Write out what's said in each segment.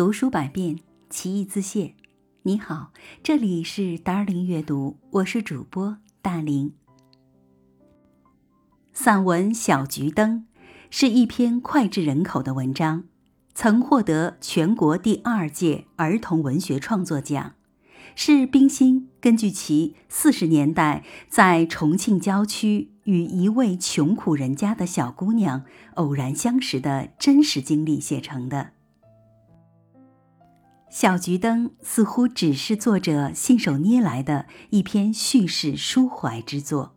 读书百遍，其义自现。你好，这里是达尔林阅读，我是主播大林。散文《小桔灯》是一篇脍炙人口的文章，曾获得全国第二届儿童文学创作奖，是冰心根据其四十年代在重庆郊区与一位穷苦人家的小姑娘偶然相识的真实经历写成的。小桔灯似乎只是作者信手捏来的一篇叙事抒怀之作，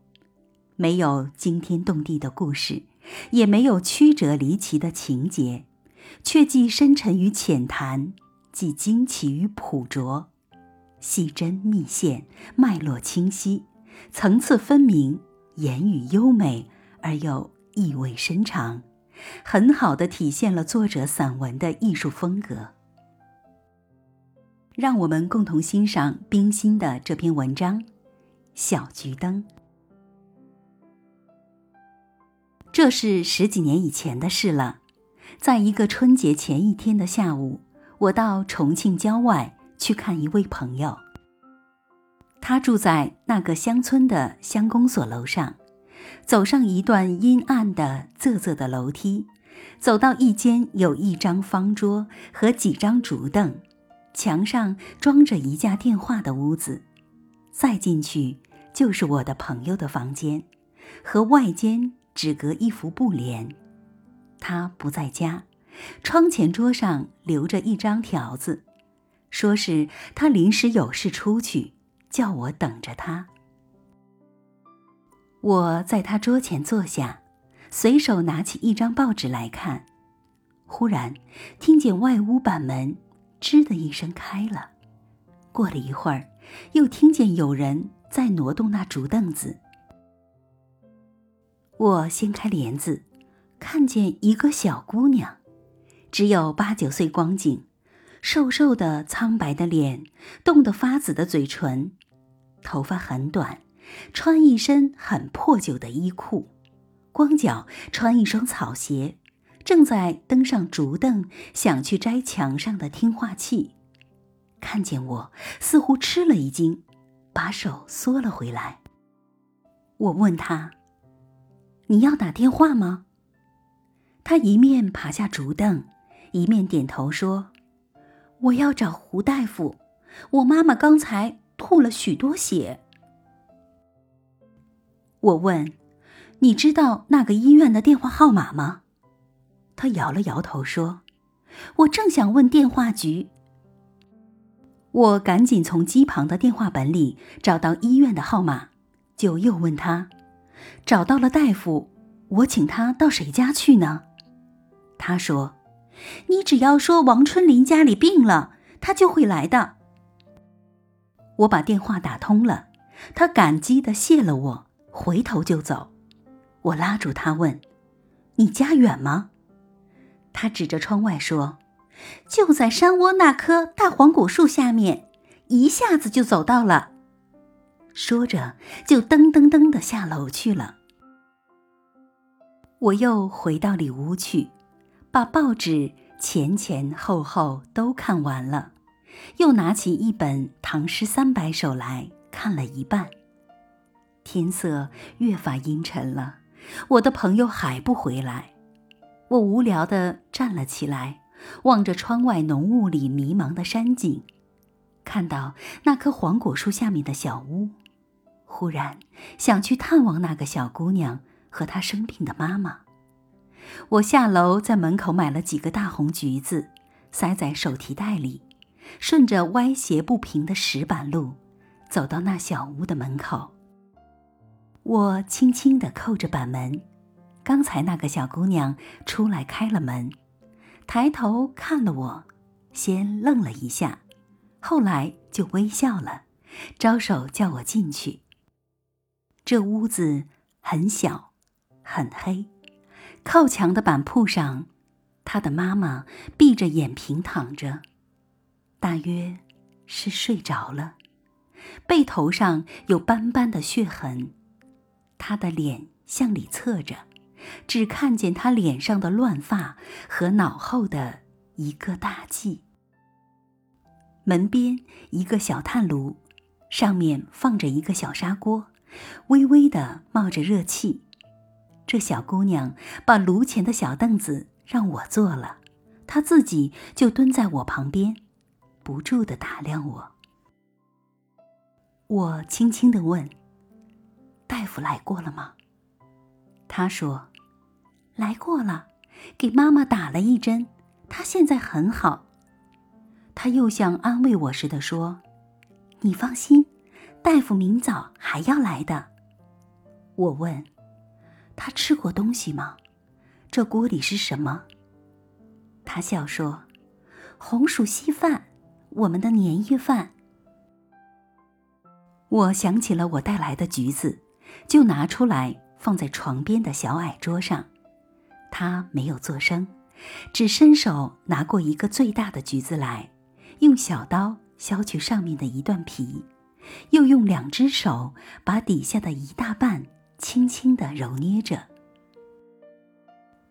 没有惊天动地的故事，也没有曲折离奇的情节，却既深沉于浅谈，既惊奇于朴拙，细针密线，脉络清晰，层次分明，言语优美而又意味深长，很好的体现了作者散文的艺术风格。让我们共同欣赏冰心的这篇文章《小桔灯》。这是十几年以前的事了，在一个春节前一天的下午，我到重庆郊外去看一位朋友。他住在那个乡村的乡公所楼上，走上一段阴暗的、仄仄的楼梯，走到一间有一张方桌和几张竹凳。墙上装着一架电话的屋子，再进去就是我的朋友的房间，和外间只隔一幅布帘。他不在家，窗前桌上留着一张条子，说是他临时有事出去，叫我等着他。我在他桌前坐下，随手拿起一张报纸来看，忽然听见外屋板门。吱的一声开了，过了一会儿，又听见有人在挪动那竹凳子。我掀开帘子，看见一个小姑娘，只有八九岁光景，瘦瘦的、苍白的脸，冻得发紫的嘴唇，头发很短，穿一身很破旧的衣裤，光脚穿一双草鞋。正在登上竹凳，想去摘墙上的听话器，看见我，似乎吃了一惊，把手缩了回来。我问他：“你要打电话吗？”他一面爬下竹凳，一面点头说：“我要找胡大夫，我妈妈刚才吐了许多血。”我问：“你知道那个医院的电话号码吗？”他摇了摇头说：“我正想问电话局。”我赶紧从机旁的电话本里找到医院的号码，就又问他：“找到了大夫，我请他到谁家去呢？”他说：“你只要说王春林家里病了，他就会来的。”我把电话打通了，他感激的谢了我，回头就走。我拉住他问：“你家远吗？”他指着窗外说：“就在山窝那棵大黄果树下面，一下子就走到了。”说着，就噔噔噔的下楼去了。我又回到里屋去，把报纸前前后后都看完了，又拿起一本《唐诗三百首》来看了一半。天色越发阴沉了，我的朋友还不回来。我无聊地站了起来，望着窗外浓雾里迷茫的山景，看到那棵黄果树下面的小屋，忽然想去探望那个小姑娘和她生病的妈妈。我下楼在门口买了几个大红橘子，塞在手提袋里，顺着歪斜不平的石板路，走到那小屋的门口。我轻轻地扣着板门。刚才那个小姑娘出来开了门，抬头看了我，先愣了一下，后来就微笑了，招手叫我进去。这屋子很小，很黑，靠墙的板铺上，她的妈妈闭着眼平躺着，大约是睡着了，背头上有斑斑的血痕，她的脸向里侧着。只看见他脸上的乱发和脑后的一个大髻。门边一个小炭炉，上面放着一个小砂锅，微微的冒着热气。这小姑娘把炉前的小凳子让我坐了，她自己就蹲在我旁边，不住的打量我。我轻轻的问：“大夫来过了吗？”她说：“来过了，给妈妈打了一针，她现在很好。”他又像安慰我似的说：“你放心，大夫明早还要来的。”我问。他吃过东西吗？这锅里是什么？他笑说：“红薯稀饭，我们的年夜饭。”我想起了我带来的橘子，就拿出来放在床边的小矮桌上。他没有作声，只伸手拿过一个最大的橘子来，用小刀削去上面的一段皮，又用两只手把底下的一大半。轻轻的揉捏着，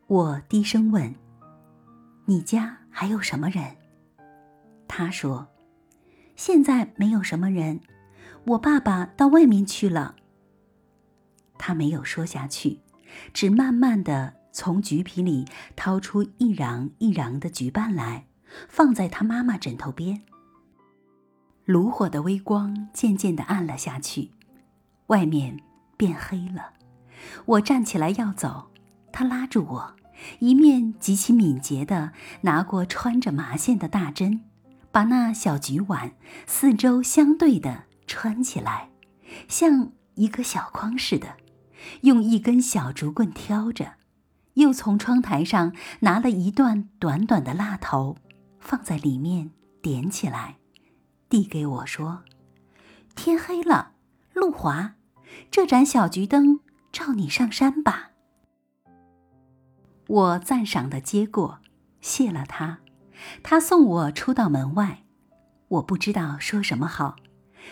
我低声问：“你家还有什么人？”他说：“现在没有什么人，我爸爸到外面去了。”他没有说下去，只慢慢的从橘皮里掏出一瓤一瓤的橘瓣来，放在他妈妈枕头边。炉火的微光渐渐的暗了下去，外面。变黑了，我站起来要走，他拉住我，一面极其敏捷地拿过穿着麻线的大针，把那小橘碗四周相对的穿起来，像一个小筐似的，用一根小竹棍挑着，又从窗台上拿了一段短短的蜡头，放在里面点起来，递给我说：“天黑了，路滑。”这盏小桔灯照你上山吧。我赞赏的接过，谢了他。他送我出到门外，我不知道说什么好。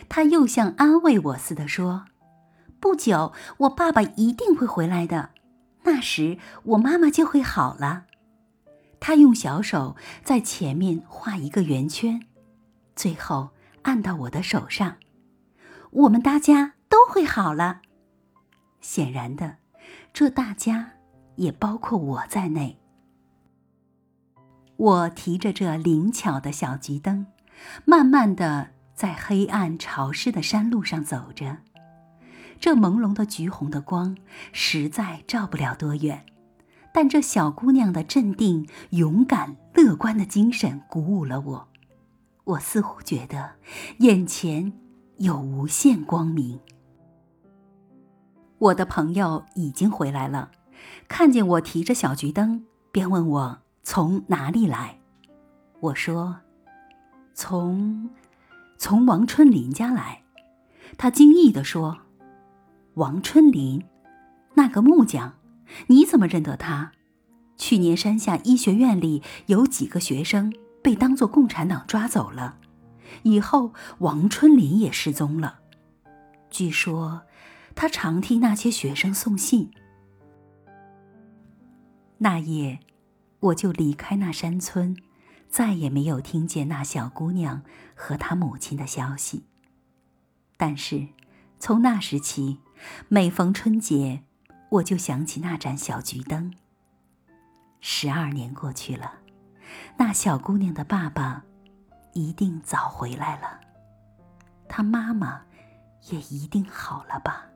他又像安慰我似的说：“不久，我爸爸一定会回来的，那时我妈妈就会好了。”他用小手在前面画一个圆圈，最后按到我的手上。我们大家。都会好了。显然的，这大家也包括我在内。我提着这灵巧的小桔灯，慢慢的在黑暗潮湿的山路上走着。这朦胧的橘红的光实在照不了多远，但这小姑娘的镇定、勇敢、乐观的精神鼓舞了我。我似乎觉得眼前有无限光明。我的朋友已经回来了，看见我提着小桔灯，便问我从哪里来。我说：“从，从王春林家来。”他惊异地说：“王春林，那个木匠，你怎么认得他？去年山下医学院里有几个学生被当作共产党抓走了，以后王春林也失踪了。据说。”他常替那些学生送信。那夜，我就离开那山村，再也没有听见那小姑娘和她母亲的消息。但是，从那时起，每逢春节，我就想起那盏小桔灯。十二年过去了，那小姑娘的爸爸一定早回来了，她妈妈也一定好了吧。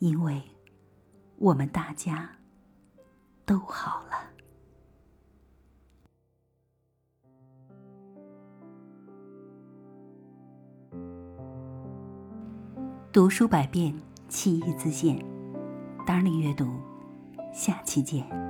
因为我们大家都好读书百遍，其义自见。Darling 阅读，下期见。